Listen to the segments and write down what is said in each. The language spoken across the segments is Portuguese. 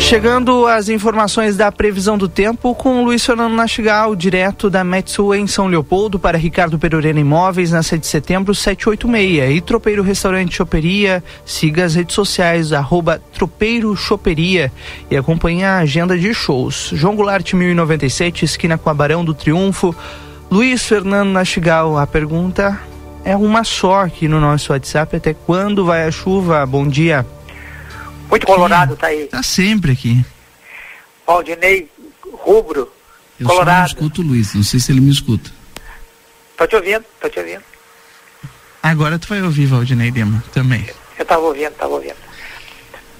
Chegando às informações da previsão do tempo com Luiz Fernando Nastigal, direto da Metsu em São Leopoldo para Ricardo Perurena Imóveis na 7 de setembro 786 e Tropeiro Restaurante Choperia. Siga as redes sociais arroba Tropeiro Choperia e acompanhe a agenda de shows. João Goulart 1097, esquina com Barão do Triunfo. Luiz Fernando Nastigal, a pergunta é uma só aqui no nosso WhatsApp. Até quando vai a chuva? Bom dia. Muito colorado tá aí. Tá sempre aqui. Valdinei Rubro, Eu colorado. não escuto o Luiz, não sei se ele me escuta. Tô te ouvindo, tô te ouvindo. Agora tu vai ouvir Valdinei Lima também. Eu tava ouvindo, tava ouvindo.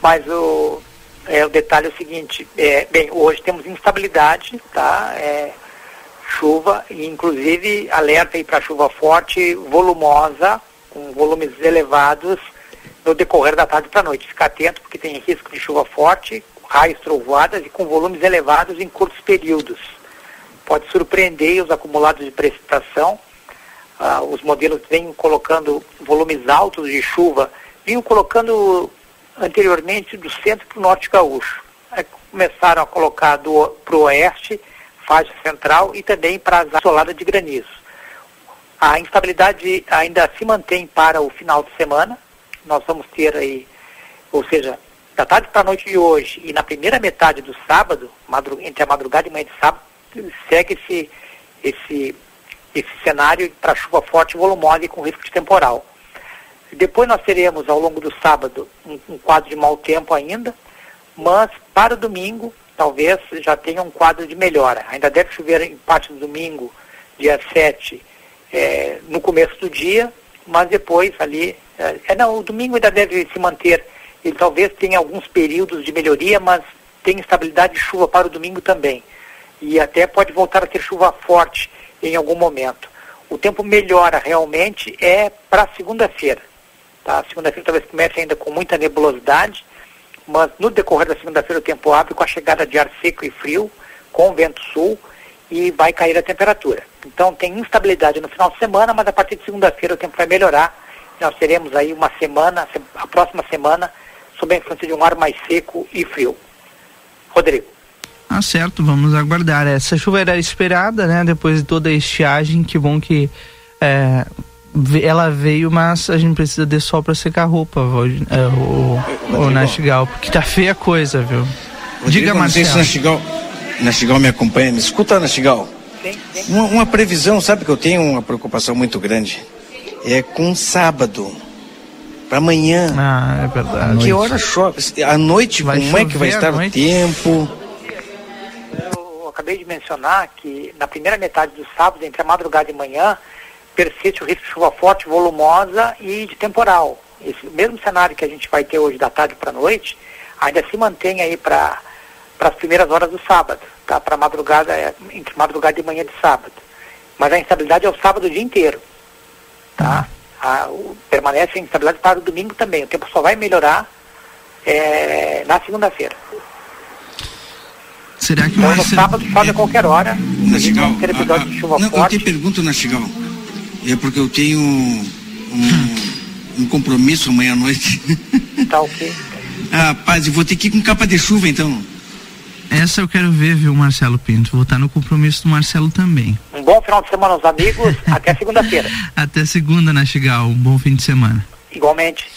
Mas o, é, o detalhe é o seguinte, é, bem, hoje temos instabilidade, tá? É, chuva, e inclusive alerta aí para chuva forte, volumosa, com volumes elevados no decorrer da tarde para a noite. Ficar atento porque tem risco de chuva forte, raios trovoadas e com volumes elevados em curtos períodos. Pode surpreender os acumulados de precipitação. Ah, os modelos vêm colocando volumes altos de chuva, vinham colocando anteriormente do centro para o norte gaúcho. Aí começaram a colocar para o oeste, faixa central e também para as isoladas de granizo. A instabilidade ainda se mantém para o final de semana. Nós vamos ter aí, ou seja, da tarde para a noite de hoje e na primeira metade do sábado, entre a madrugada e manhã de sábado, segue esse, esse, esse cenário para chuva forte e volumosa e com risco de temporal. Depois nós teremos ao longo do sábado um, um quadro de mau tempo ainda, mas para o domingo talvez já tenha um quadro de melhora. Ainda deve chover em parte do domingo, dia 7, eh, no começo do dia, mas depois ali. É, não, o domingo ainda deve se manter. Ele talvez tenha alguns períodos de melhoria, mas tem estabilidade de chuva para o domingo também. E até pode voltar a ter chuva forte em algum momento. O tempo melhora realmente é para segunda-feira. Tá? Segunda-feira talvez comece ainda com muita nebulosidade, mas no decorrer da segunda-feira o tempo abre com a chegada de ar seco e frio, com vento sul, e vai cair a temperatura. Então tem instabilidade no final de semana, mas a partir de segunda-feira o tempo vai melhorar. Nós teremos aí uma semana, a próxima semana, sob a influência de um ar mais seco e frio. Rodrigo. Ah, certo, vamos aguardar. Essa chuva era esperada, né? Depois de toda a estiagem, que bom que é, ela veio, mas a gente precisa de sol para secar a roupa, é, o, o, Nastigal, porque tá feia a coisa, viu? Diga, não sei se Marcelo. Nastigal, Nastigal me acompanha. Me escuta, Nastigal. Uma, uma previsão, sabe que eu tenho uma preocupação muito grande? É com sábado. Para amanhã. Ah, é verdade. Que hora chove? À noite, Vai como é que vai estar o tempo? Eu acabei de mencionar que na primeira metade do sábado, entre a madrugada e manhã, persiste o risco de chuva forte, volumosa e de temporal. Esse mesmo cenário que a gente vai ter hoje da tarde para a noite, ainda se mantém aí para as primeiras horas do sábado, tá? Para madrugada, é, entre madrugada e manhã de sábado. Mas a instabilidade é o sábado o dia inteiro, tá? A- o- permanece a instabilidade para o domingo também. O tempo só vai melhorar é, na segunda-feira. Será que Então, vai no ser... sábado chove a qualquer hora. Nastigal, Vamos ter episódio de chuva não, eu forte. te pergunto, Nastigal. É porque eu tenho um, um compromisso amanhã à noite. Tá ok. ah, paz, eu vou ter que ir com capa de chuva então. Essa eu quero ver, viu, Marcelo Pinto? Vou estar no compromisso do Marcelo também. Um bom final de semana aos amigos. Até segunda-feira. Até segunda, Nastigal. Um bom fim de semana. Igualmente.